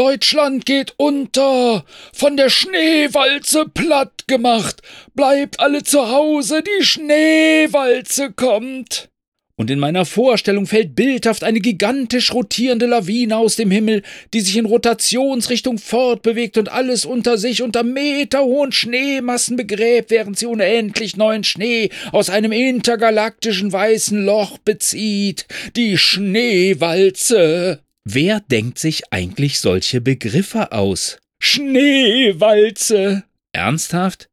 Deutschland geht unter, von der Schneewalze platt gemacht. Bleibt alle zu Hause, die Schneewalze kommt und in meiner Vorstellung fällt bildhaft eine gigantisch rotierende Lawine aus dem Himmel, die sich in Rotationsrichtung fortbewegt und alles unter sich unter meterhohen Schneemassen begräbt, während sie unendlich neuen Schnee aus einem intergalaktischen weißen Loch bezieht. Die Schneewalze. Wer denkt sich eigentlich solche Begriffe aus? Schneewalze. Ernsthaft?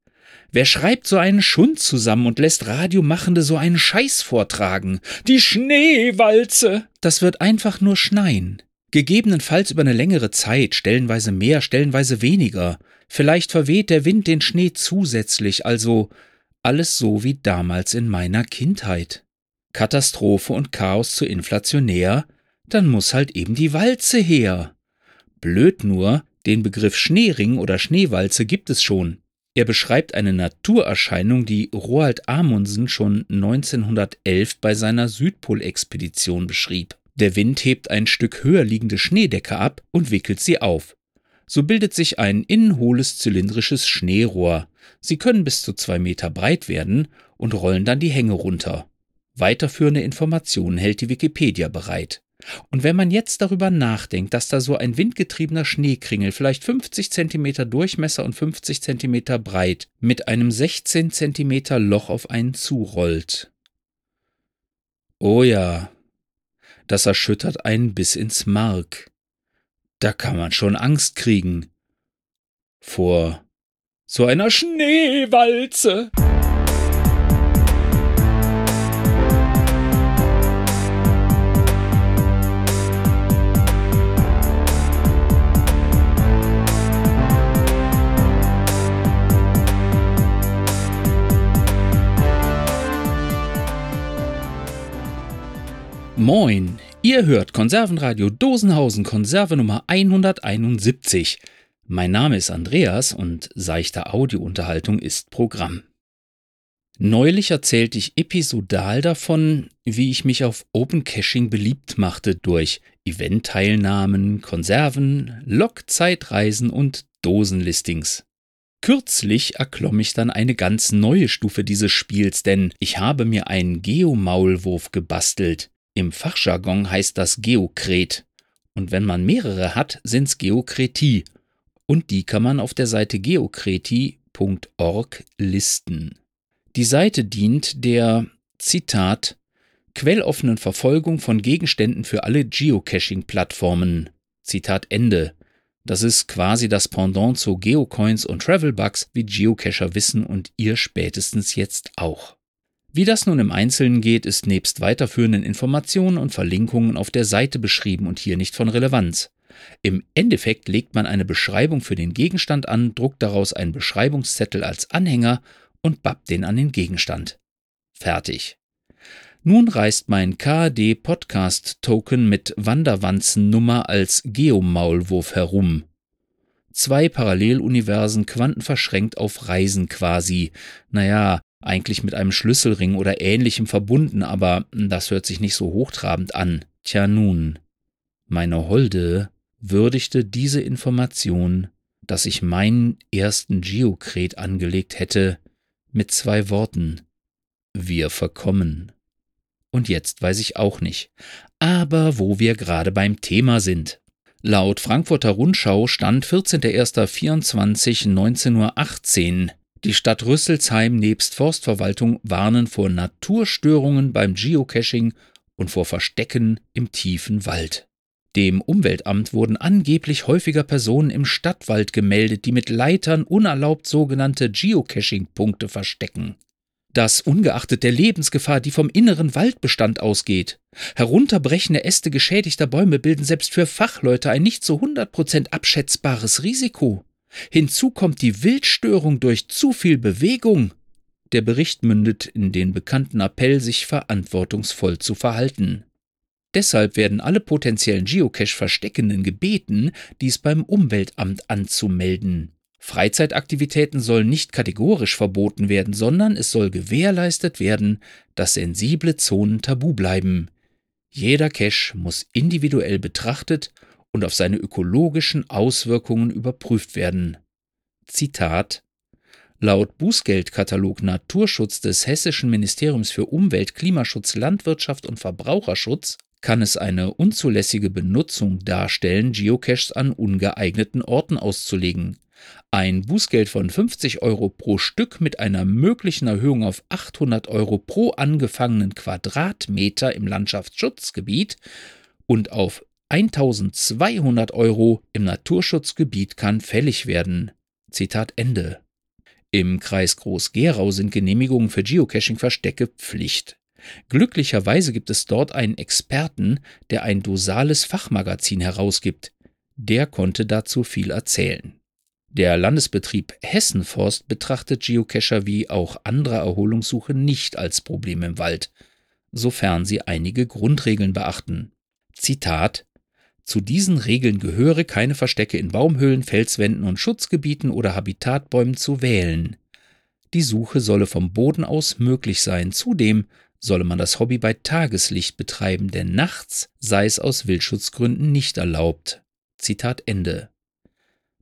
Wer schreibt so einen Schund zusammen und lässt Radiomachende so einen Scheiß vortragen? Die Schneewalze! Das wird einfach nur schneien. Gegebenenfalls über eine längere Zeit, stellenweise mehr, stellenweise weniger. Vielleicht verweht der Wind den Schnee zusätzlich, also alles so wie damals in meiner Kindheit. Katastrophe und Chaos zu inflationär, dann muss halt eben die Walze her. Blöd nur, den Begriff Schneering oder Schneewalze gibt es schon. Er beschreibt eine Naturerscheinung, die Roald Amundsen schon 1911 bei seiner Südpolexpedition beschrieb. Der Wind hebt ein Stück höher liegende Schneedecke ab und wickelt sie auf. So bildet sich ein innenhohles zylindrisches Schneerohr. Sie können bis zu zwei Meter breit werden und rollen dann die Hänge runter. Weiterführende Informationen hält die Wikipedia bereit. Und wenn man jetzt darüber nachdenkt, dass da so ein windgetriebener Schneekringel, vielleicht 50 cm Durchmesser und 50 cm breit, mit einem 16 cm Loch auf einen zurollt. Oh ja, das erschüttert einen bis ins Mark. Da kann man schon Angst kriegen. Vor so einer Schneewalze. Moin, ihr hört Konservenradio Dosenhausen Konserve Nummer 171. Mein Name ist Andreas und seichte Audiounterhaltung ist Programm. Neulich erzählte ich episodal davon, wie ich mich auf Open Caching beliebt machte durch Eventteilnahmen, Konserven, Lokzeitreisen und Dosenlistings. Kürzlich erklomm ich dann eine ganz neue Stufe dieses Spiels, denn ich habe mir einen Geomaulwurf gebastelt, im Fachjargon heißt das Geokret. Und wenn man mehrere hat, sind's Geokretie. Und die kann man auf der Seite geokreti.org listen. Die Seite dient der, Zitat, quelloffenen Verfolgung von Gegenständen für alle Geocaching-Plattformen. Zitat Ende. Das ist quasi das Pendant zu Geocoins und Travelbugs, wie Geocacher wissen und ihr spätestens jetzt auch. Wie das nun im Einzelnen geht, ist nebst weiterführenden Informationen und Verlinkungen auf der Seite beschrieben und hier nicht von Relevanz. Im Endeffekt legt man eine Beschreibung für den Gegenstand an, druckt daraus einen Beschreibungszettel als Anhänger und bappt den an den Gegenstand. Fertig. Nun reist mein KD Podcast Token mit Wanderwanzennummer als Geomaulwurf herum. Zwei Paralleluniversen quantenverschränkt auf Reisen quasi. Naja, eigentlich mit einem Schlüsselring oder ähnlichem verbunden, aber das hört sich nicht so hochtrabend an. Tja nun, meine Holde würdigte diese Information, dass ich meinen ersten Geokret angelegt hätte, mit zwei Worten. Wir verkommen. Und jetzt weiß ich auch nicht. Aber wo wir gerade beim Thema sind. Laut Frankfurter Rundschau stand 14.01.24 19.18 Uhr die Stadt Rüsselsheim nebst Forstverwaltung warnen vor Naturstörungen beim Geocaching und vor Verstecken im tiefen Wald. Dem Umweltamt wurden angeblich häufiger Personen im Stadtwald gemeldet, die mit Leitern unerlaubt sogenannte Geocaching-Punkte verstecken. Das ungeachtet der Lebensgefahr, die vom inneren Waldbestand ausgeht. Herunterbrechende Äste geschädigter Bäume bilden selbst für Fachleute ein nicht zu 100% abschätzbares Risiko. Hinzu kommt die Wildstörung durch zu viel Bewegung. Der Bericht mündet in den bekannten Appell, sich verantwortungsvoll zu verhalten. Deshalb werden alle potenziellen Geocache-Versteckenden gebeten, dies beim Umweltamt anzumelden. Freizeitaktivitäten sollen nicht kategorisch verboten werden, sondern es soll gewährleistet werden, dass sensible Zonen tabu bleiben. Jeder Cache muss individuell betrachtet und auf seine ökologischen Auswirkungen überprüft werden. Zitat Laut Bußgeldkatalog Naturschutz des Hessischen Ministeriums für Umwelt, Klimaschutz, Landwirtschaft und Verbraucherschutz kann es eine unzulässige Benutzung darstellen, Geocaches an ungeeigneten Orten auszulegen. Ein Bußgeld von 50 Euro pro Stück mit einer möglichen Erhöhung auf 800 Euro pro angefangenen Quadratmeter im Landschaftsschutzgebiet und auf 1200 Euro im Naturschutzgebiet kann fällig werden. Zitat Ende. Im Kreis Groß-Gerau sind Genehmigungen für Geocaching-Verstecke Pflicht. Glücklicherweise gibt es dort einen Experten, der ein dosales Fachmagazin herausgibt. Der konnte dazu viel erzählen. Der Landesbetrieb Hessenforst betrachtet Geocacher wie auch andere Erholungssuche nicht als Problem im Wald, sofern sie einige Grundregeln beachten. Zitat zu diesen Regeln gehöre, keine Verstecke in Baumhöhlen, Felswänden und Schutzgebieten oder Habitatbäumen zu wählen. Die Suche solle vom Boden aus möglich sein. Zudem solle man das Hobby bei Tageslicht betreiben, denn nachts sei es aus Wildschutzgründen nicht erlaubt. Zitat Ende.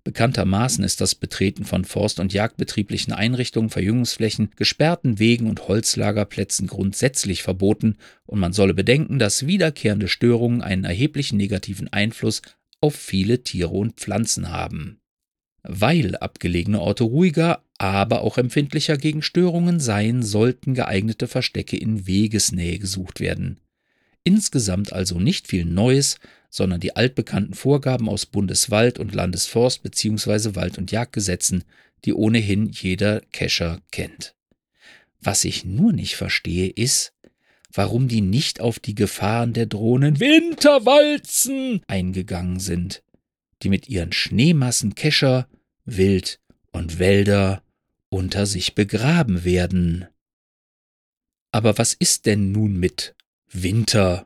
Bekanntermaßen ist das Betreten von forst- und jagdbetrieblichen Einrichtungen, Verjüngungsflächen, gesperrten Wegen und Holzlagerplätzen grundsätzlich verboten und man solle bedenken, dass wiederkehrende Störungen einen erheblichen negativen Einfluss auf viele Tiere und Pflanzen haben. Weil abgelegene Orte ruhiger, aber auch empfindlicher gegen Störungen seien, sollten geeignete Verstecke in Wegesnähe gesucht werden. Insgesamt also nicht viel Neues, sondern die altbekannten Vorgaben aus Bundeswald- und Landesforst- bzw. Wald- und Jagdgesetzen, die ohnehin jeder Kescher kennt. Was ich nur nicht verstehe, ist, warum die nicht auf die Gefahren der drohenden Winterwalzen eingegangen sind, die mit ihren Schneemassen Kescher, Wild und Wälder unter sich begraben werden. Aber was ist denn nun mit Winter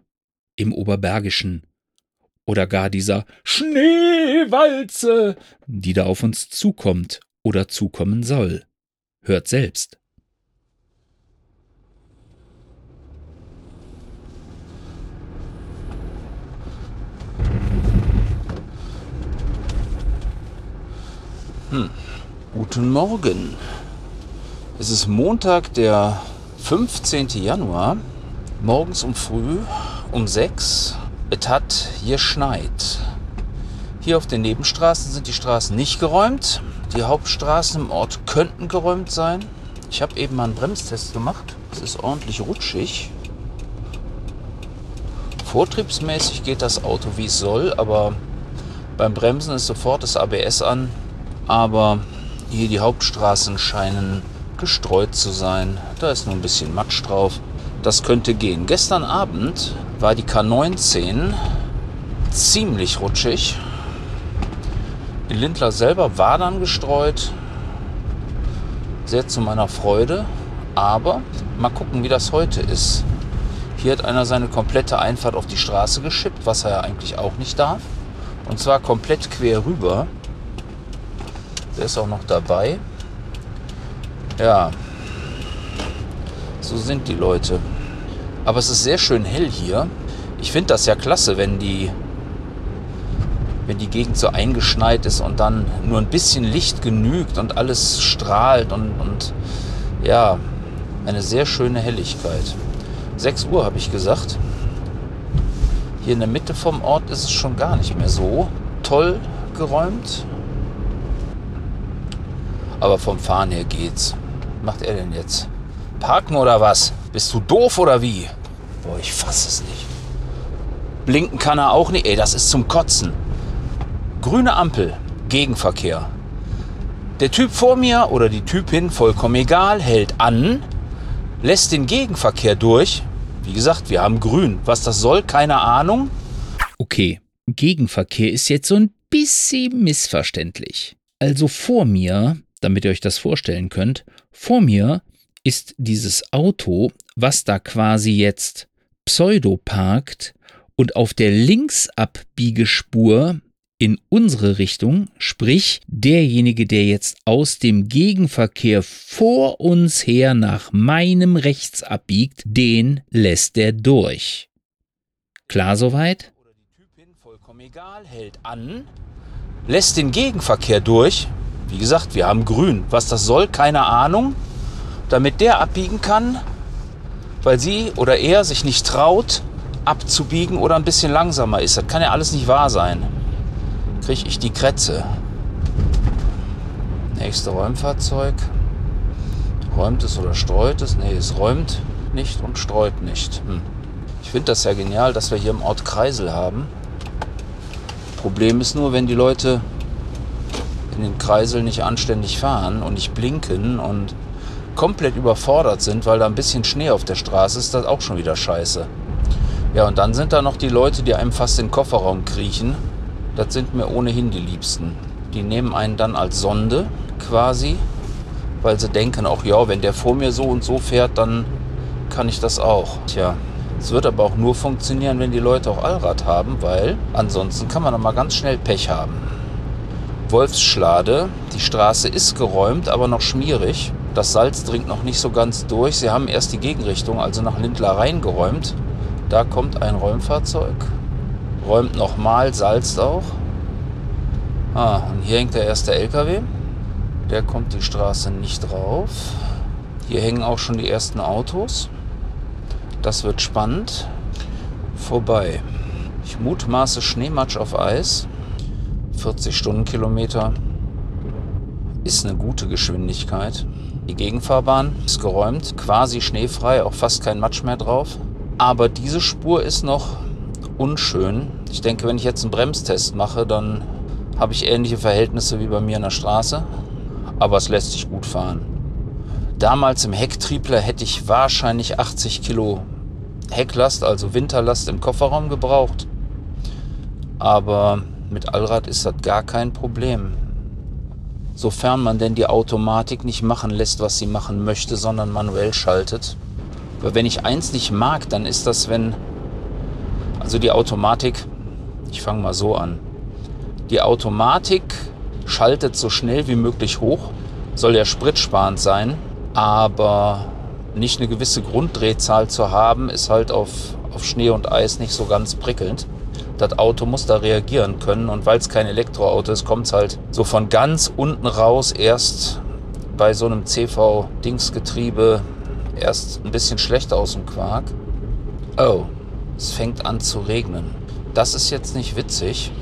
im Oberbergischen oder gar dieser Schneewalze, die da auf uns zukommt oder zukommen soll. Hört selbst. Hm. Guten Morgen. Es ist Montag, der 15. Januar. Morgens um früh um 6 es hat geschneit. Hier auf den Nebenstraßen sind die Straßen nicht geräumt. Die Hauptstraßen im Ort könnten geräumt sein. Ich habe eben mal einen Bremstest gemacht. Es ist ordentlich rutschig. Vortriebsmäßig geht das Auto wie es soll, aber beim Bremsen ist sofort das ABS an. Aber hier die Hauptstraßen scheinen gestreut zu sein. Da ist nur ein bisschen Matsch drauf. Das könnte gehen. Gestern Abend war die K19 ziemlich rutschig. Die Lindler selber war dann gestreut. Sehr zu meiner Freude. Aber mal gucken, wie das heute ist. Hier hat einer seine komplette Einfahrt auf die Straße geschippt, was er ja eigentlich auch nicht darf. Und zwar komplett quer rüber. Der ist auch noch dabei. Ja, so sind die Leute. Aber es ist sehr schön hell hier. Ich finde das ja klasse, wenn die, wenn die Gegend so eingeschneit ist und dann nur ein bisschen Licht genügt und alles strahlt und, und ja, eine sehr schöne Helligkeit. 6 Uhr habe ich gesagt. Hier in der Mitte vom Ort ist es schon gar nicht mehr so toll geräumt. Aber vom Fahren her geht's. Was macht er denn jetzt? Parken oder was? Bist du doof oder wie? Boah, ich fasse es nicht. Blinken kann er auch nicht. Ey, das ist zum Kotzen. Grüne Ampel, Gegenverkehr. Der Typ vor mir oder die Typin, vollkommen egal, hält an, lässt den Gegenverkehr durch. Wie gesagt, wir haben grün. Was das soll, keine Ahnung. Okay, Gegenverkehr ist jetzt so ein bisschen missverständlich. Also vor mir, damit ihr euch das vorstellen könnt, vor mir ist dieses Auto, was da quasi jetzt pseudo parkt und auf der Linksabbiegespur in unsere Richtung, sprich derjenige, der jetzt aus dem Gegenverkehr vor uns her nach meinem rechts abbiegt, den lässt er durch. Klar soweit? egal, hält an, lässt den Gegenverkehr durch. Wie gesagt, wir haben grün. Was das soll, keine Ahnung. Damit der abbiegen kann, weil sie oder er sich nicht traut, abzubiegen oder ein bisschen langsamer ist. Das kann ja alles nicht wahr sein. Kriege ich die Krätze. Nächste Räumfahrzeug. Räumt es oder streut es? Nee, es räumt nicht und streut nicht. Hm. Ich finde das ja genial, dass wir hier im Ort Kreisel haben. Problem ist nur, wenn die Leute in den Kreisel nicht anständig fahren und nicht blinken und komplett überfordert sind, weil da ein bisschen Schnee auf der Straße ist, das auch schon wieder scheiße. Ja, und dann sind da noch die Leute, die einem fast in den Kofferraum kriechen. Das sind mir ohnehin die Liebsten. Die nehmen einen dann als Sonde quasi, weil sie denken auch, ja, wenn der vor mir so und so fährt, dann kann ich das auch. Tja, es wird aber auch nur funktionieren, wenn die Leute auch Allrad haben, weil ansonsten kann man dann mal ganz schnell Pech haben. Wolfsschlade, die Straße ist geräumt, aber noch schmierig. Das Salz dringt noch nicht so ganz durch. Sie haben erst die Gegenrichtung, also nach Lindler reingeräumt. Da kommt ein Räumfahrzeug, räumt nochmal, salzt auch. Ah, und hier hängt der erste LKW. Der kommt die Straße nicht drauf. Hier hängen auch schon die ersten Autos. Das wird spannend. Vorbei. Ich mutmaße Schneematsch auf Eis. 40 Stundenkilometer ist eine gute Geschwindigkeit. Die Gegenfahrbahn ist geräumt, quasi schneefrei, auch fast kein Matsch mehr drauf. Aber diese Spur ist noch unschön. Ich denke, wenn ich jetzt einen Bremstest mache, dann habe ich ähnliche Verhältnisse wie bei mir in der Straße. Aber es lässt sich gut fahren. Damals im Hecktriebler hätte ich wahrscheinlich 80 Kilo Hecklast, also Winterlast im Kofferraum gebraucht. Aber mit Allrad ist das gar kein Problem. Sofern man denn die Automatik nicht machen lässt, was sie machen möchte, sondern manuell schaltet. Aber wenn ich eins nicht mag, dann ist das, wenn. Also die Automatik. Ich fange mal so an. Die Automatik schaltet so schnell wie möglich hoch. Soll ja spritsparend sein aber nicht eine gewisse Grunddrehzahl zu haben, ist halt auf, auf Schnee und Eis nicht so ganz prickelnd. Das Auto muss da reagieren können und weil es kein Elektroauto ist, kommt es halt so von ganz unten raus erst bei so einem CV-Dingsgetriebe erst ein bisschen schlechter aus dem Quark. Oh, es fängt an zu regnen. Das ist jetzt nicht witzig.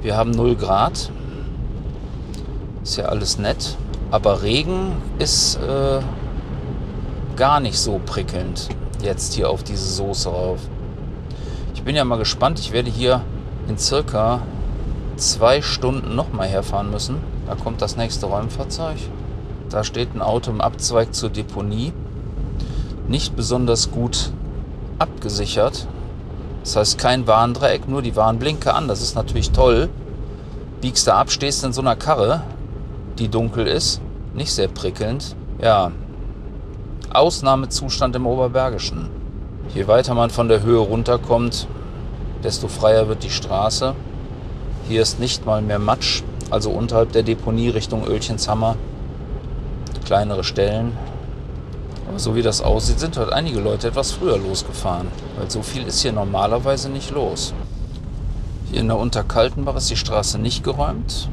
Wir haben 0 Grad. Ist ja alles nett. Aber Regen ist äh, gar nicht so prickelnd jetzt hier auf diese Soße rauf. Ich bin ja mal gespannt. Ich werde hier in circa zwei Stunden nochmal herfahren müssen. Da kommt das nächste Räumfahrzeug. Da steht ein Auto im Abzweig zur Deponie. Nicht besonders gut abgesichert. Das heißt kein Warndreieck, nur die Warnblinke an. Das ist natürlich toll. Biegst du ab, stehst in so einer Karre, die dunkel ist nicht sehr prickelnd. Ja, Ausnahmezustand im Oberbergischen. Je weiter man von der Höhe runterkommt, desto freier wird die Straße. Hier ist nicht mal mehr Matsch, also unterhalb der Deponie Richtung Oelchenshammer. Kleinere Stellen. Aber so wie das aussieht, sind heute einige Leute etwas früher losgefahren, weil so viel ist hier normalerweise nicht los. Hier in der Unterkaltenbach ist die Straße nicht geräumt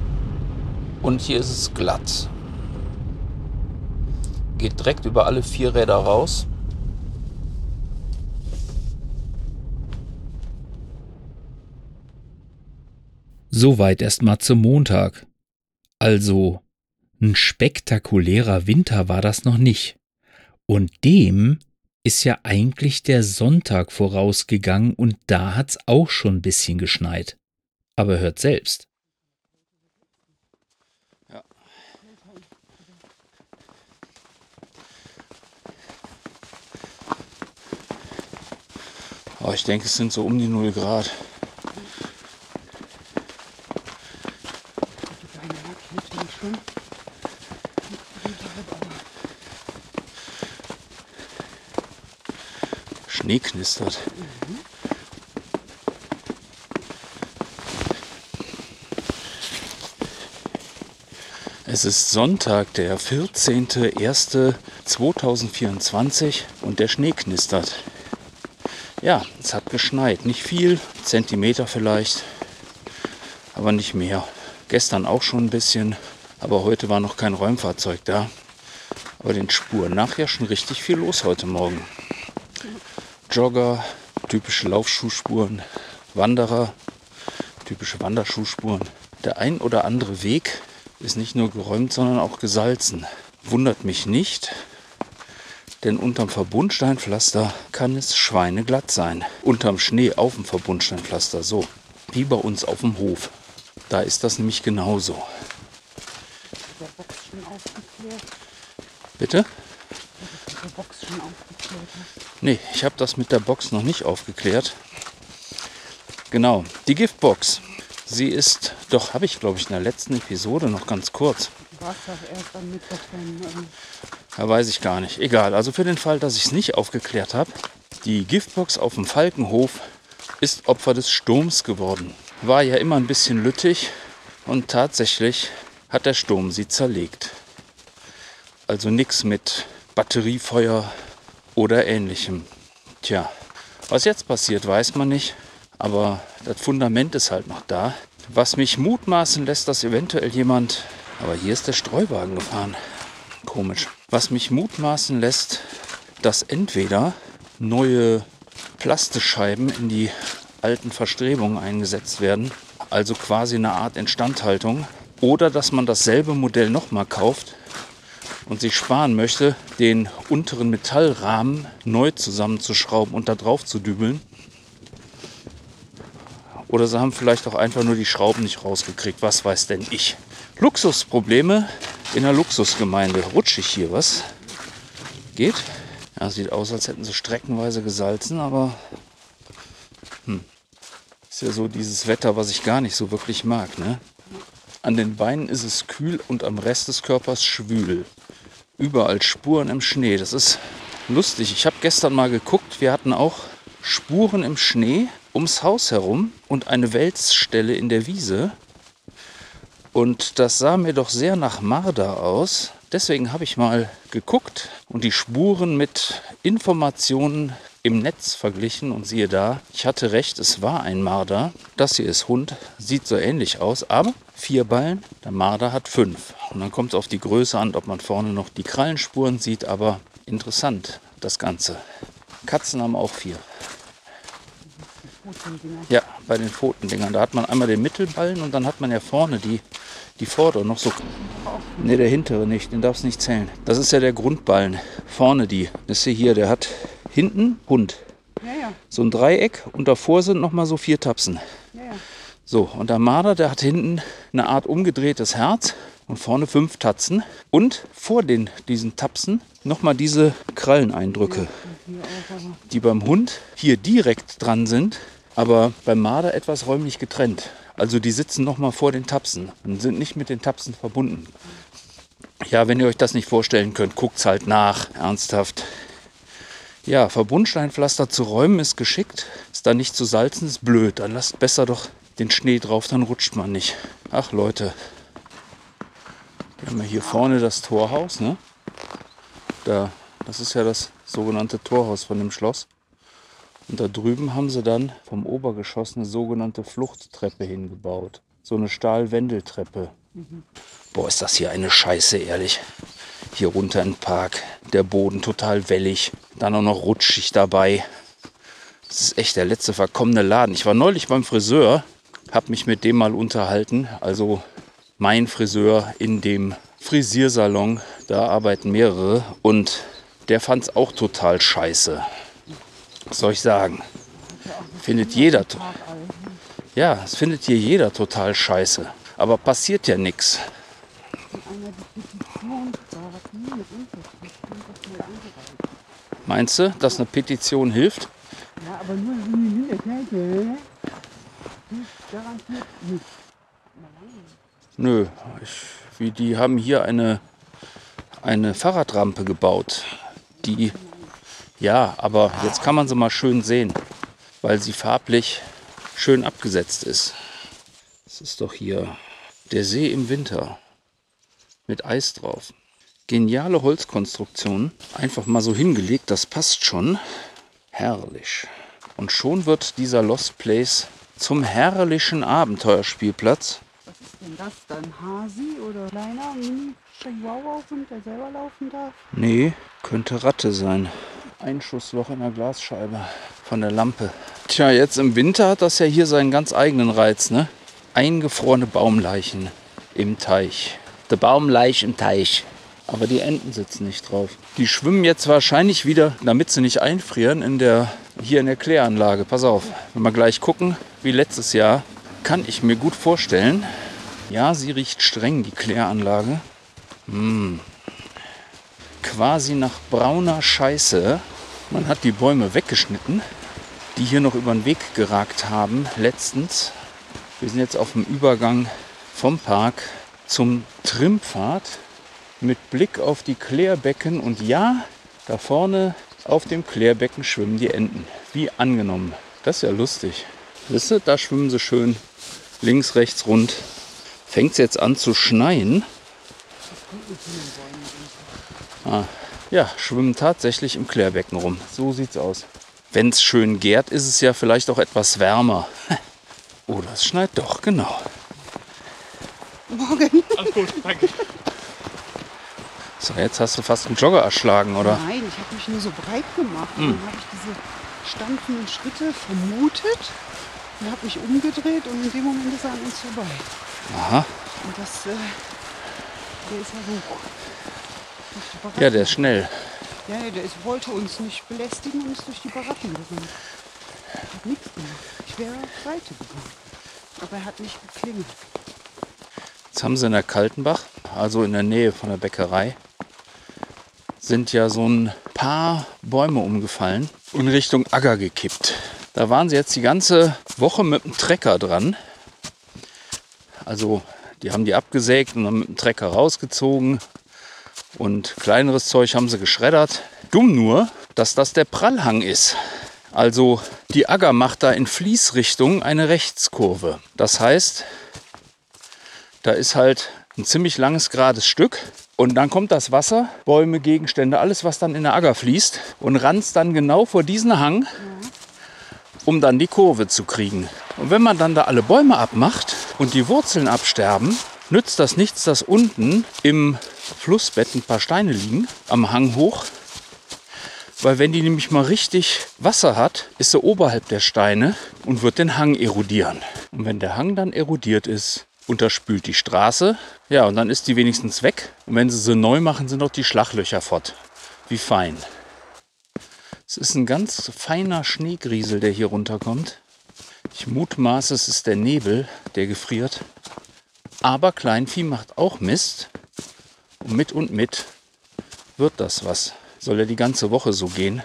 und hier ist es glatt geht direkt über alle vier Räder raus. Soweit erstmal zum Montag. Also, ein spektakulärer Winter war das noch nicht. Und dem ist ja eigentlich der Sonntag vorausgegangen und da hat's auch schon ein bisschen geschneit. Aber hört selbst. Aber ich denke, es sind so um die 0 Grad. Schnee knistert. Es ist Sonntag, der 14.01.2024 und der Schnee knistert. Ja, es hat geschneit. Nicht viel, Zentimeter vielleicht. aber nicht mehr. Gestern auch schon ein bisschen, aber heute war noch kein Räumfahrzeug da. Aber den Spuren nach ja schon richtig viel los heute Morgen. Jogger, typische Laufschuhspuren, Wanderer, typische Wanderschuhspuren. Der ein oder andere Weg ist nicht nur geräumt, sondern auch gesalzen. Wundert mich nicht, denn unterm Verbundsteinpflaster kann es schweineglatt sein. Unterm Schnee auf dem Verbundsteinpflaster, so wie bei uns auf dem Hof. Da ist das nämlich genauso. Bitte? Der Box schon aufgeklärt hast. Nee, ich habe das mit der Box noch nicht aufgeklärt. Genau, die Giftbox. Sie ist, doch habe ich glaube ich in der letzten Episode noch ganz kurz. Warst doch erst am Mittwoch dann. Ähm, Ja, weiß ich gar nicht. Egal. Also für den Fall, dass ich es nicht aufgeklärt habe, die Giftbox auf dem Falkenhof ist Opfer des Sturms geworden. War ja immer ein bisschen lüttig und tatsächlich hat der Sturm sie zerlegt. Also nichts mit Batteriefeuer oder ähnlichem. Tja, was jetzt passiert, weiß man nicht. Aber das Fundament ist halt noch da. Was mich mutmaßen lässt, dass eventuell jemand. Aber hier ist der Streuwagen gefahren. Komisch. Was mich mutmaßen lässt, dass entweder neue Plastescheiben in die alten Verstrebungen eingesetzt werden, also quasi eine Art Instandhaltung, oder dass man dasselbe Modell nochmal kauft und sich sparen möchte, den unteren Metallrahmen neu zusammenzuschrauben und da drauf zu dübeln. Oder sie haben vielleicht auch einfach nur die Schrauben nicht rausgekriegt, was weiß denn ich. Luxusprobleme in der Luxusgemeinde. Rutschig hier was? Geht? Ja, sieht aus, als hätten sie streckenweise gesalzen, aber hm. ist ja so dieses Wetter, was ich gar nicht so wirklich mag. Ne? An den Beinen ist es kühl und am Rest des Körpers schwül. Überall Spuren im Schnee. Das ist lustig. Ich habe gestern mal geguckt. Wir hatten auch Spuren im Schnee ums Haus herum und eine Wälzstelle in der Wiese. Und das sah mir doch sehr nach Marder aus. Deswegen habe ich mal geguckt und die Spuren mit Informationen im Netz verglichen und siehe da, ich hatte recht, es war ein Marder. Das hier ist Hund, sieht so ähnlich aus, aber vier Ballen, der Marder hat fünf. Und dann kommt es auf die Größe an, ob man vorne noch die Krallenspuren sieht, aber interessant das Ganze. Katzen haben auch vier. Ja, bei den Pfotendingern. Da hat man einmal den Mittelballen und dann hat man ja vorne die, die vordere noch so. Ne, der hintere nicht, den darfst du nicht zählen. Das ist ja der Grundballen. Vorne die. Das ist hier, der hat hinten Hund. Ja, ja, So ein Dreieck und davor sind nochmal so vier Tapsen. ja. So, und der Marder, der hat hinten eine Art umgedrehtes Herz und vorne fünf Tatzen. Und vor den, diesen Tapsen nochmal diese Kralleneindrücke, die beim Hund hier direkt dran sind, aber beim Marder etwas räumlich getrennt. Also die sitzen nochmal vor den Tapsen und sind nicht mit den Tapsen verbunden. Ja, wenn ihr euch das nicht vorstellen könnt, guckt's halt nach. Ernsthaft. Ja, Verbundsteinpflaster zu räumen ist geschickt. Ist da nicht zu salzen, ist blöd. Dann lasst besser doch den Schnee drauf, dann rutscht man nicht. Ach Leute. Wir haben ja hier vorne das Torhaus, ne? Da, das ist ja das sogenannte Torhaus von dem Schloss. Und da drüben haben sie dann vom Obergeschoss eine sogenannte Fluchttreppe hingebaut. So eine Stahlwendeltreppe. Boah, ist das hier eine Scheiße, ehrlich. Hier runter in den Park. Der Boden total wellig. Dann auch noch rutschig dabei. Das ist echt der letzte verkommene Laden. Ich war neulich beim Friseur, habe mich mit dem mal unterhalten. Also mein Friseur in dem Frisiersalon. Da arbeiten mehrere. Und der fand es auch total scheiße. Was soll ich sagen? Findet jeder. Ja, es findet hier jeder total scheiße. Aber passiert ja nichts. Die. Meinst du, dass eine Petition hilft? Ja, aber nur eine Minderheit, garantiert nicht. Nö, ich, die haben hier eine, eine Fahrradrampe gebaut. Die, ja, aber jetzt kann man sie mal schön sehen, weil sie farblich schön abgesetzt ist. Das ist doch hier der See im Winter mit Eis drauf. Geniale Holzkonstruktion, einfach mal so hingelegt, das passt schon. Herrlich. Und schon wird dieser Lost Place zum herrlichen Abenteuerspielplatz. Denn das dann? Hasi oder kleiner Mini-Chihuahua-Hund, der selber laufen darf? Nee, könnte Ratte sein. Einschussloch in der Glasscheibe von der Lampe. Tja, jetzt im Winter hat das ja hier seinen ganz eigenen Reiz, ne? Eingefrorene Baumleichen im Teich. Der Baumleich im Teich. Aber die Enten sitzen nicht drauf. Die schwimmen jetzt wahrscheinlich wieder, damit sie nicht einfrieren, in der, hier in der Kläranlage. Pass auf, wenn wir gleich gucken, wie letztes Jahr, kann ich mir gut vorstellen. Ja, sie riecht streng, die Kläranlage. Mm. Quasi nach brauner Scheiße. Man hat die Bäume weggeschnitten, die hier noch über den Weg geragt haben, letztens. Wir sind jetzt auf dem Übergang vom Park zum Trimpfad mit Blick auf die Klärbecken. Und ja, da vorne auf dem Klärbecken schwimmen die Enten. Wie angenommen. Das ist ja lustig. Wisst ihr, da schwimmen sie schön links, rechts rund. Fängt es jetzt an zu schneien. Ah, ja, schwimmen tatsächlich im Klärbecken rum. So sieht's aus. Wenn es schön gärt, ist es ja vielleicht auch etwas wärmer. Oh, das schneit doch, genau. Morgen. Alles gut, danke. So, jetzt hast du fast einen Jogger erschlagen, oder? Nein, ich habe mich nur so breit gemacht. Und dann habe ich diese stampfenden Schritte vermutet und habe mich umgedreht und in dem Moment ist er an uns vorbei. Aha. Und das, äh, der ist ja Baracken- Ja, der ist schnell. Ja, der ist, wollte uns nicht belästigen und ist durch die Baracken gerannt. Hat nichts gemacht. Ich wäre weiter gegangen. Aber er hat nicht geklingelt. Jetzt haben sie in der Kaltenbach, also in der Nähe von der Bäckerei, sind ja so ein paar Bäume umgefallen und Richtung Agger gekippt. Da waren sie jetzt die ganze Woche mit dem Trecker dran. Also die haben die abgesägt und dann mit dem Trecker rausgezogen und kleineres Zeug haben sie geschreddert. Dumm nur, dass das der Prallhang ist. Also die Agger macht da in Fließrichtung eine Rechtskurve. Das heißt, da ist halt ein ziemlich langes, gerades Stück. Und dann kommt das Wasser, Bäume, Gegenstände, alles, was dann in der Agger fließt und ranzt dann genau vor diesen Hang, um dann die Kurve zu kriegen. Und wenn man dann da alle Bäume abmacht und die Wurzeln absterben, nützt das nichts, dass unten im Flussbett ein paar Steine liegen, am Hang hoch. Weil wenn die nämlich mal richtig Wasser hat, ist sie oberhalb der Steine und wird den Hang erodieren. Und wenn der Hang dann erodiert ist, unterspült die Straße. Ja, und dann ist die wenigstens weg. Und wenn sie sie neu machen, sind auch die Schlaglöcher fort. Wie fein. Es ist ein ganz feiner Schneegriesel, der hier runterkommt. Ich mutmaße, es ist der Nebel, der gefriert. Aber Kleinvieh macht auch Mist. Und mit und mit wird das was. Soll ja die ganze Woche so gehen.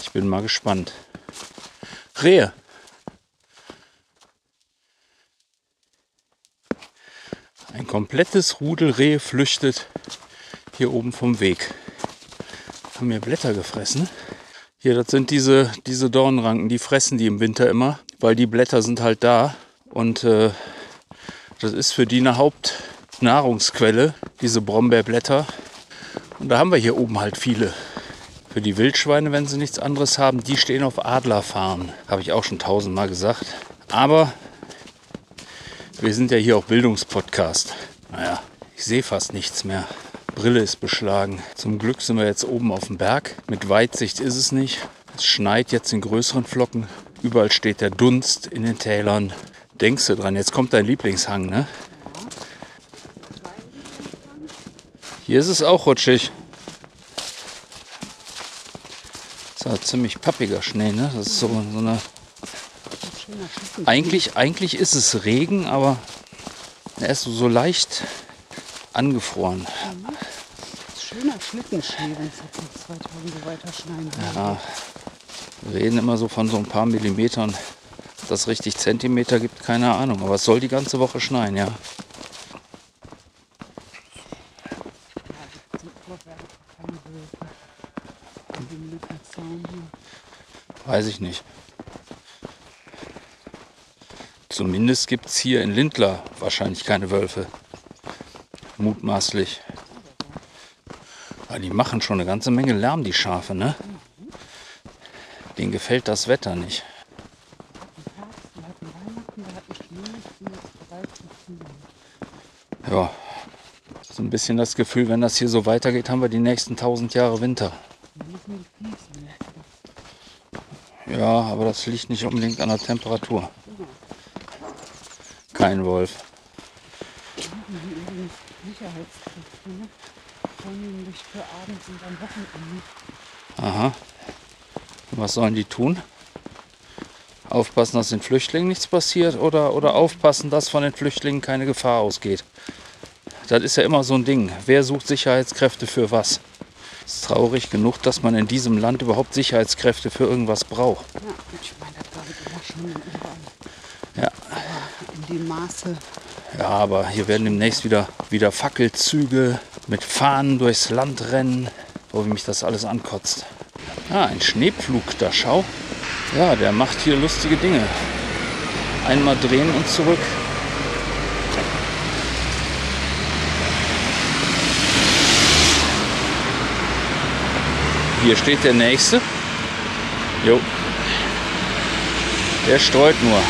Ich bin mal gespannt. Rehe. Ein komplettes Rudel Rehe flüchtet hier oben vom Weg. Haben mir Blätter gefressen. Hier, das sind diese, diese Dornranken, die fressen die im Winter immer, weil die Blätter sind halt da. Und äh, das ist für die eine Hauptnahrungsquelle, diese Brombeerblätter. Und da haben wir hier oben halt viele. Für die Wildschweine, wenn sie nichts anderes haben, die stehen auf Adlerfarmen. Habe ich auch schon tausendmal gesagt. Aber wir sind ja hier auch Bildungspodcast. Naja, ich sehe fast nichts mehr. Brille ist beschlagen. Zum Glück sind wir jetzt oben auf dem Berg. Mit Weitsicht ist es nicht. Es schneit jetzt in größeren Flocken. Überall steht der Dunst in den Tälern. Denkst du dran, jetzt kommt dein Lieblingshang, ne? Hier ist es auch rutschig. Das ist ziemlich pappiger Schnee, ne? Das ist so, so eine. Eigentlich, eigentlich ist es Regen, aber er ist so, leicht angefroren. Schöner Schlittenschnee, wenn es jetzt noch zwei Tage so weiter schneien würde. Ja, reden immer so von so ein paar Millimetern. Ob das richtig Zentimeter gibt, keine Ahnung. Aber es soll die ganze Woche schneien, ja. Weiß ich nicht. Zumindest gibt es hier in Lindlar wahrscheinlich keine Wölfe. Mutmaßlich. Aber die machen schon eine ganze Menge Lärm, die Schafe, ne? Denen gefällt das Wetter nicht. Ja, so ein bisschen das Gefühl, wenn das hier so weitergeht, haben wir die nächsten tausend Jahre Winter. Ja, aber das liegt nicht unbedingt an der Temperatur. Kein Wolf. Aha. Und was sollen die tun? Aufpassen, dass den Flüchtlingen nichts passiert oder, oder aufpassen, dass von den Flüchtlingen keine Gefahr ausgeht. Das ist ja immer so ein Ding. Wer sucht Sicherheitskräfte für was? Es ist traurig genug, dass man in diesem Land überhaupt Sicherheitskräfte für irgendwas braucht. Ja, ich meine, das war schon überall. Ja. Aber in dem Maße, Ja, aber hier werden demnächst wieder, wieder Fackelzüge mit Fahnen durchs Land rennen. Wie mich das alles ankotzt. Ah, ein Schneepflug da, schau. Ja, der macht hier lustige Dinge. Einmal drehen und zurück. Hier steht der nächste. Jo. Der streut nur.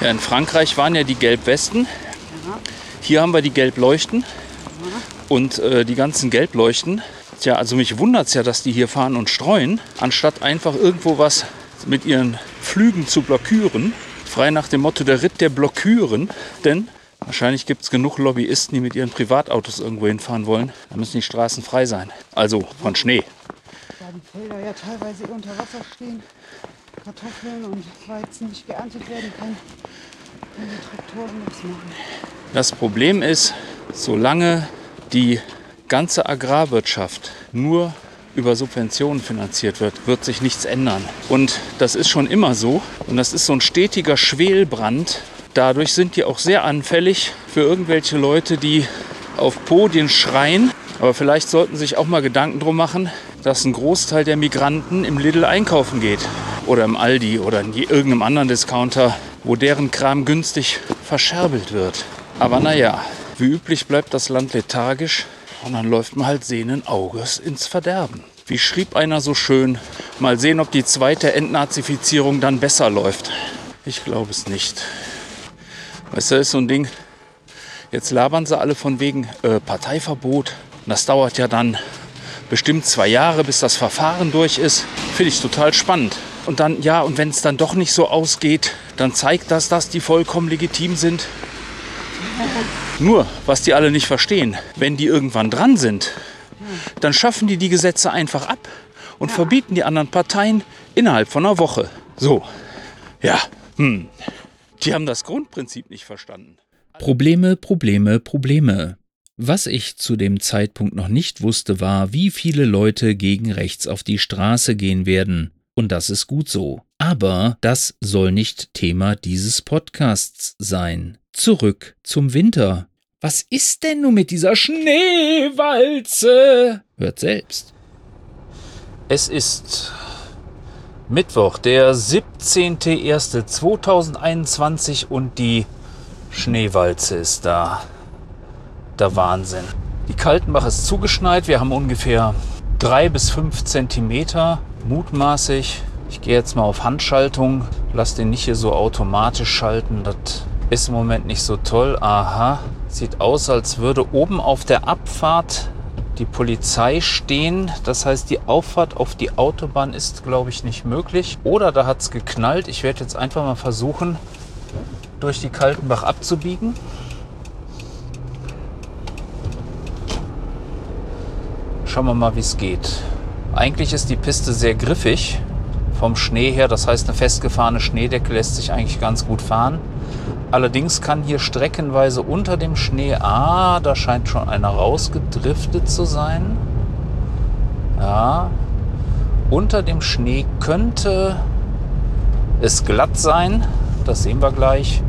Ja, in Frankreich waren ja die Gelbwesten. Hier haben wir die Gelbleuchten. Und äh, die ganzen Gelbleuchten. Tja, also mich wundert es ja, dass die hier fahren und streuen, anstatt einfach irgendwo was mit ihren Flügen zu blockieren. Frei nach dem Motto der Ritt der Blocküren. Denn wahrscheinlich gibt es genug Lobbyisten, die mit ihren Privatautos irgendwo hinfahren wollen. Da müssen die Straßen frei sein. Also von Schnee. da die Felder ja teilweise unter Wasser stehen, Kartoffeln und Weizen nicht geerntet werden kann, können die Traktoren nichts machen. Das Problem ist, solange die ganze Agrarwirtschaft nur über Subventionen finanziert wird, wird sich nichts ändern. Und das ist schon immer so. Und das ist so ein stetiger Schwelbrand. Dadurch sind die auch sehr anfällig für irgendwelche Leute, die auf Podien schreien. Aber vielleicht sollten sich auch mal Gedanken drum machen, dass ein Großteil der Migranten im Lidl einkaufen geht. Oder im Aldi oder in irgendeinem anderen Discounter, wo deren Kram günstig verscherbelt wird. Aber naja, wie üblich bleibt das Land lethargisch und dann läuft man halt sehenden Auges ins Verderben. Wie schrieb einer so schön, mal sehen, ob die zweite Entnazifizierung dann besser läuft. Ich glaube es nicht. Weißt du, das ist so ein Ding, jetzt labern sie alle von wegen äh, Parteiverbot. Und das dauert ja dann bestimmt zwei Jahre, bis das Verfahren durch ist. Finde ich total spannend. Und dann, ja, und wenn es dann doch nicht so ausgeht, dann zeigt das, dass die vollkommen legitim sind. Nur, was die alle nicht verstehen, wenn die irgendwann dran sind, dann schaffen die die Gesetze einfach ab und verbieten die anderen Parteien innerhalb von einer Woche. So, ja, hm. Die haben das Grundprinzip nicht verstanden. Probleme, Probleme, Probleme. Was ich zu dem Zeitpunkt noch nicht wusste, war, wie viele Leute gegen rechts auf die Straße gehen werden. Und das ist gut so. Aber das soll nicht Thema dieses Podcasts sein. Zurück zum Winter. Was ist denn nun mit dieser Schneewalze? Hört selbst. Es ist Mittwoch, der 17.01.2021 und die Schneewalze ist da. Der Wahnsinn. Die Kaltenbach ist zugeschneit. Wir haben ungefähr drei bis fünf Zentimeter, mutmaßig. Ich gehe jetzt mal auf Handschaltung. Lass den nicht hier so automatisch schalten. Das ist im Moment nicht so toll. Aha. Sieht aus, als würde oben auf der Abfahrt die Polizei stehen. Das heißt, die Auffahrt auf die Autobahn ist, glaube ich, nicht möglich. Oder da hat es geknallt. Ich werde jetzt einfach mal versuchen, durch die Kaltenbach abzubiegen. Schauen wir mal, wie es geht. Eigentlich ist die Piste sehr griffig vom Schnee her. Das heißt, eine festgefahrene Schneedecke lässt sich eigentlich ganz gut fahren. Allerdings kann hier streckenweise unter dem Schnee, ah, da scheint schon einer rausgedriftet zu sein. Ja, unter dem Schnee könnte es glatt sein. Das sehen wir gleich.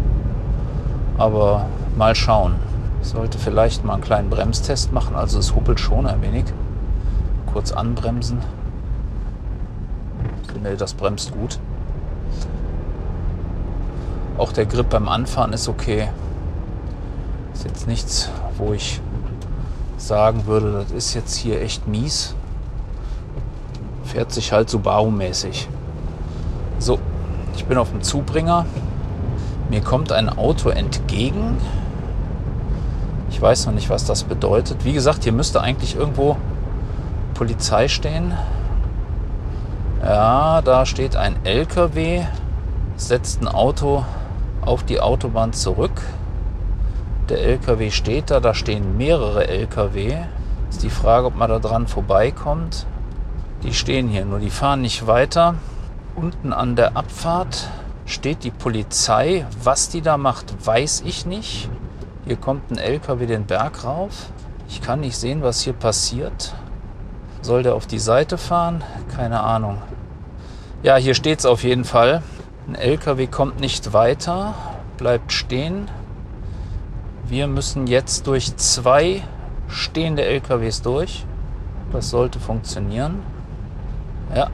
Aber mal schauen. Ich sollte vielleicht mal einen kleinen Bremstest machen. Also es huppelt schon ein wenig. Kurz anbremsen. Ne, das bremst gut. Auch der Grip beim Anfahren ist okay. Ist jetzt nichts, wo ich sagen würde, das ist jetzt hier echt mies. Fährt sich halt Subaru-mäßig. So, ich bin auf dem Zubringer. Mir kommt ein Auto entgegen. Ich weiß noch nicht, was das bedeutet. Wie gesagt, hier müsste eigentlich irgendwo Polizei stehen. Ja, da steht ein LKW, setzt ein Auto auf die Autobahn zurück. Der LKW steht da, da stehen mehrere LKW. Ist die Frage, ob man da dran vorbeikommt. Die stehen hier, nur die fahren nicht weiter. Unten an der Abfahrt steht die Polizei. Was die da macht, weiß ich nicht. Hier kommt ein LKW den Berg rauf. Ich kann nicht sehen, was hier passiert. Soll der auf die Seite fahren? Keine Ahnung. Ja, hier steht es auf jeden Fall. Ein LKW kommt nicht weiter, bleibt stehen. Wir müssen jetzt durch zwei stehende LKWs durch. Das sollte funktionieren. Ja.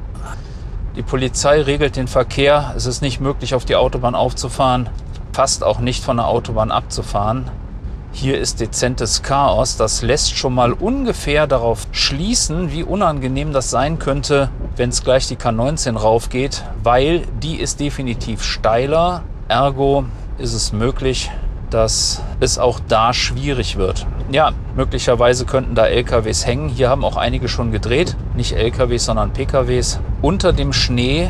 Die Polizei regelt den Verkehr. Es ist nicht möglich, auf die Autobahn aufzufahren, fast auch nicht von der Autobahn abzufahren. Hier ist dezentes Chaos. Das lässt schon mal ungefähr darauf schließen, wie unangenehm das sein könnte, wenn es gleich die K19 raufgeht, weil die ist definitiv steiler. Ergo ist es möglich, dass es auch da schwierig wird. Ja, möglicherweise könnten da LKWs hängen. Hier haben auch einige schon gedreht. Nicht LKWs, sondern PKWs. Unter dem Schnee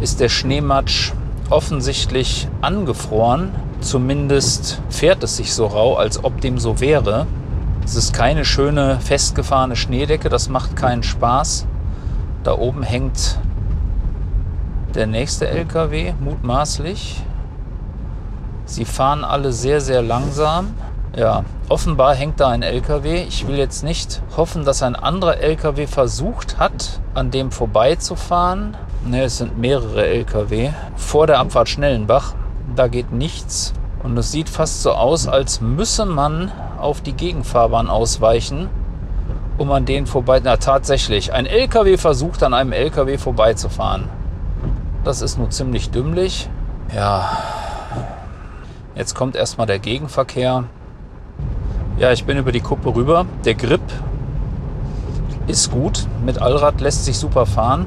ist der Schneematsch offensichtlich angefroren. Zumindest fährt es sich so rau, als ob dem so wäre. Es ist keine schöne festgefahrene Schneedecke, das macht keinen Spaß. Da oben hängt der nächste LKW, mutmaßlich. Sie fahren alle sehr, sehr langsam. Ja, offenbar hängt da ein LKW. Ich will jetzt nicht hoffen, dass ein anderer LKW versucht hat, an dem vorbeizufahren. Ne, es sind mehrere LKW. Vor der Abfahrt Schnellenbach. Da geht nichts. Und es sieht fast so aus, als müsse man auf die Gegenfahrbahn ausweichen, um an denen vorbei. Na, tatsächlich. Ein LKW versucht, an einem LKW vorbeizufahren. Das ist nur ziemlich dümmlich. Ja, Jetzt kommt erstmal der Gegenverkehr. Ja, ich bin über die Kuppe rüber. Der Grip ist gut. Mit Allrad lässt sich super fahren.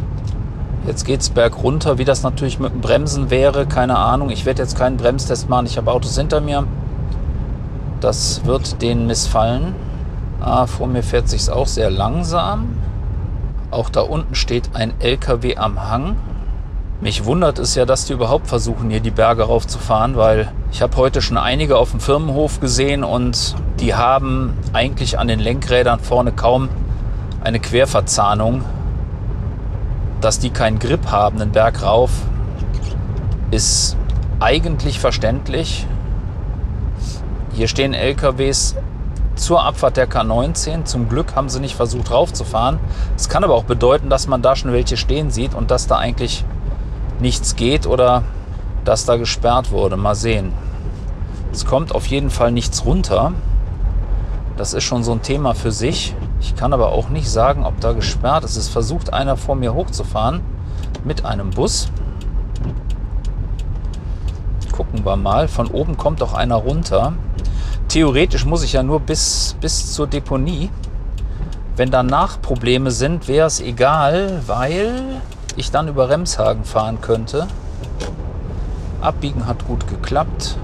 Jetzt geht es bergunter. Wie das natürlich mit dem Bremsen wäre, keine Ahnung. Ich werde jetzt keinen Bremstest machen. Ich habe Autos hinter mir. Das wird denen missfallen. Ah, vor mir fährt sich auch sehr langsam. Auch da unten steht ein LKW am Hang. Mich wundert es ja, dass die überhaupt versuchen, hier die Berge raufzufahren, weil ich habe heute schon einige auf dem Firmenhof gesehen und die haben eigentlich an den Lenkrädern vorne kaum eine Querverzahnung. Dass die keinen Grip haben, den Berg rauf, ist eigentlich verständlich. Hier stehen LKWs zur Abfahrt der K19. Zum Glück haben sie nicht versucht raufzufahren. Es kann aber auch bedeuten, dass man da schon welche stehen sieht und dass da eigentlich nichts geht oder dass da gesperrt wurde. Mal sehen. Es kommt auf jeden Fall nichts runter. Das ist schon so ein Thema für sich. Ich kann aber auch nicht sagen, ob da gesperrt ist. Es versucht einer vor mir hochzufahren mit einem Bus. Gucken wir mal. Von oben kommt auch einer runter. Theoretisch muss ich ja nur bis, bis zur Deponie. Wenn danach Probleme sind, wäre es egal, weil ich dann über Remshagen fahren könnte. Abbiegen hat gut geklappt.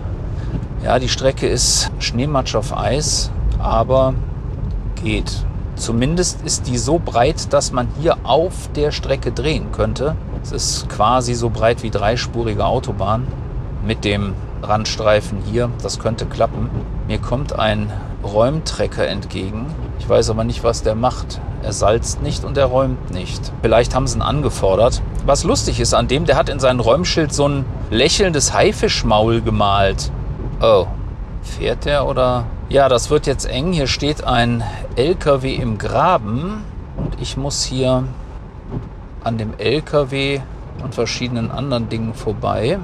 Ja, die Strecke ist Schneematsch auf Eis, aber geht. Zumindest ist die so breit, dass man hier auf der Strecke drehen könnte. Es ist quasi so breit wie dreispurige Autobahn mit dem Randstreifen hier. Das könnte klappen. Mir kommt ein Räumtrecker entgegen. Ich weiß aber nicht, was der macht. Er salzt nicht und er räumt nicht. Vielleicht haben sie ihn angefordert. Was lustig ist an dem, der hat in seinem Räumschild so ein lächelndes Haifischmaul gemalt. Oh, fährt der oder? Ja, das wird jetzt eng. Hier steht ein LKW im Graben und ich muss hier an dem LKW und verschiedenen anderen Dingen vorbei.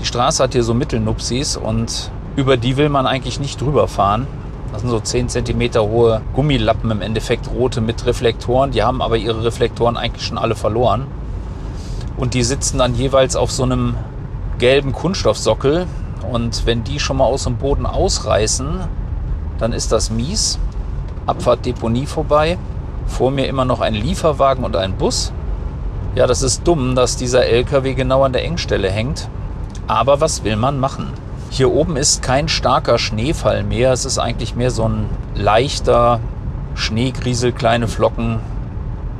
Die Straße hat hier so Mittelnupsis und über die will man eigentlich nicht drüber fahren. Das sind so 10 cm hohe Gummilappen im Endeffekt, rote mit Reflektoren. Die haben aber ihre Reflektoren eigentlich schon alle verloren. Und die sitzen dann jeweils auf so einem gelben Kunststoffsockel. Und wenn die schon mal aus dem Boden ausreißen, dann ist das mies. Abfahrt Deponie vorbei. Vor mir immer noch ein Lieferwagen und ein Bus. Ja, das ist dumm, dass dieser LKW genau an der Engstelle hängt. Aber was will man machen? Hier oben ist kein starker Schneefall mehr. Es ist eigentlich mehr so ein leichter Schneegriesel, kleine Flocken.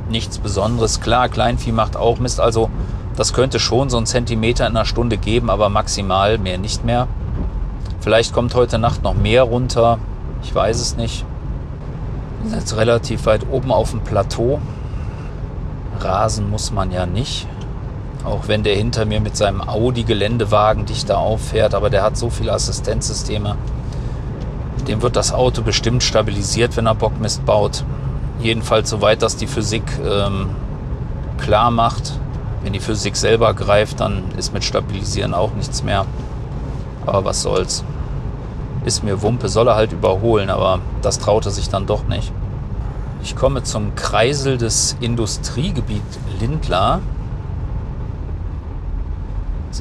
Nichts Besonderes. Klar, Kleinvieh macht auch Mist. Also das könnte schon so ein Zentimeter in einer Stunde geben, aber maximal mehr nicht mehr. Vielleicht kommt heute Nacht noch mehr runter. Ich weiß es nicht. Wir sind jetzt relativ weit oben auf dem Plateau. Rasen muss man ja nicht. Auch wenn der hinter mir mit seinem Audi-Geländewagen dichter auffährt, aber der hat so viele Assistenzsysteme. Dem wird das Auto bestimmt stabilisiert, wenn er Bockmist baut. Jedenfalls soweit das die Physik ähm, klar macht. Wenn die Physik selber greift, dann ist mit Stabilisieren auch nichts mehr. Aber was soll's. Ist mir Wumpe, soll er halt überholen, aber das traut er sich dann doch nicht. Ich komme zum Kreisel des Industriegebiet Lindlar.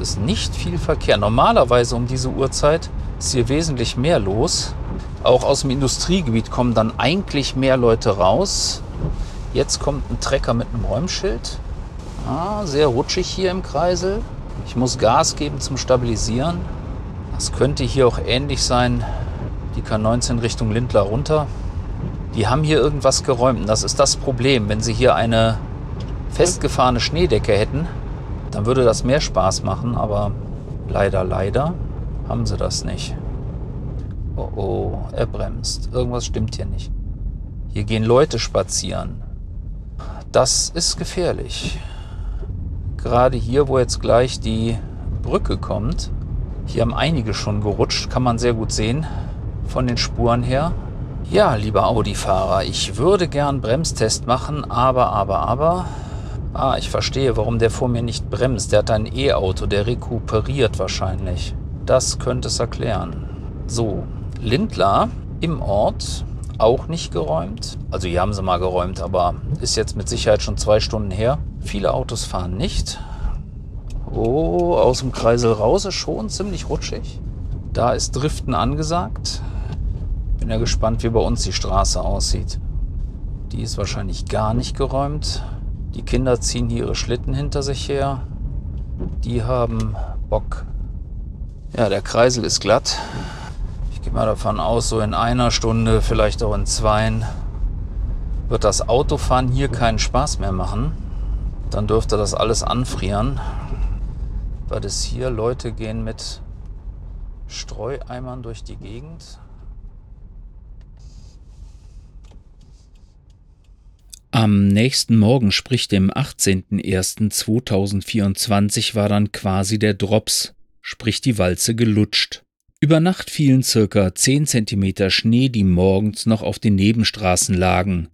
Ist nicht viel Verkehr. Normalerweise um diese Uhrzeit ist hier wesentlich mehr los. Auch aus dem Industriegebiet kommen dann eigentlich mehr Leute raus. Jetzt kommt ein Trecker mit einem Räumschild. Ah, sehr rutschig hier im Kreisel. Ich muss Gas geben zum Stabilisieren. Das könnte hier auch ähnlich sein. Die K19 Richtung Lindlar runter. Die haben hier irgendwas geräumt. Das ist das Problem. Wenn sie hier eine festgefahrene Schneedecke hätten, dann würde das mehr Spaß machen, aber leider, leider haben sie das nicht. Oh oh, er bremst. Irgendwas stimmt hier nicht. Hier gehen Leute spazieren. Das ist gefährlich. Gerade hier, wo jetzt gleich die Brücke kommt, hier haben einige schon gerutscht, kann man sehr gut sehen von den Spuren her. Ja, lieber Audi-Fahrer, ich würde gern Bremstest machen, aber, aber, aber, Ah, ich verstehe, warum der vor mir nicht bremst. Der hat ein E-Auto, der rekuperiert wahrscheinlich. Das könnte es erklären. So, Lindlar im Ort auch nicht geräumt. Also hier haben sie mal geräumt, aber ist jetzt mit Sicherheit schon zwei Stunden her. Viele Autos fahren nicht. Oh, aus dem Kreisel raus ist schon ziemlich rutschig. Da ist Driften angesagt. Bin ja gespannt, wie bei uns die Straße aussieht. Die ist wahrscheinlich gar nicht geräumt. Die Kinder ziehen hier ihre Schlitten hinter sich her. Die haben Bock. Ja, der Kreisel ist glatt. Ich gehe mal davon aus, so in einer Stunde, vielleicht auch in zweien, wird das Autofahren hier keinen Spaß mehr machen. Dann dürfte das alles anfrieren. Weil es hier Leute gehen mit Streueimern durch die Gegend. Am nächsten Morgen, sprich dem 18.01.2024, war dann quasi der Drops, sprich die Walze gelutscht. Über Nacht fielen circa 10 cm Schnee, die morgens noch auf den Nebenstraßen lagen.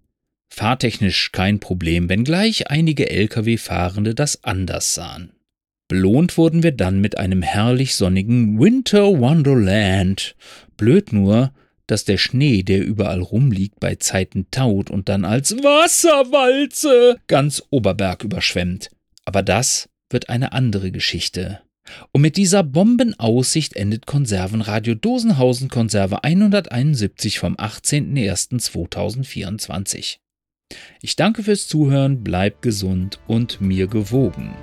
Fahrtechnisch kein Problem, wenngleich einige Lkw-Fahrende das anders sahen. Belohnt wurden wir dann mit einem herrlich sonnigen Winter Wonderland. Blöd nur, dass der Schnee, der überall rumliegt, bei Zeiten taut und dann als Wasserwalze ganz Oberberg überschwemmt. Aber das wird eine andere Geschichte. Und mit dieser Bombenaussicht endet Konservenradio Dosenhausen Konserve 171 vom 18.01.2024. Ich danke fürs Zuhören, bleibt gesund und mir gewogen.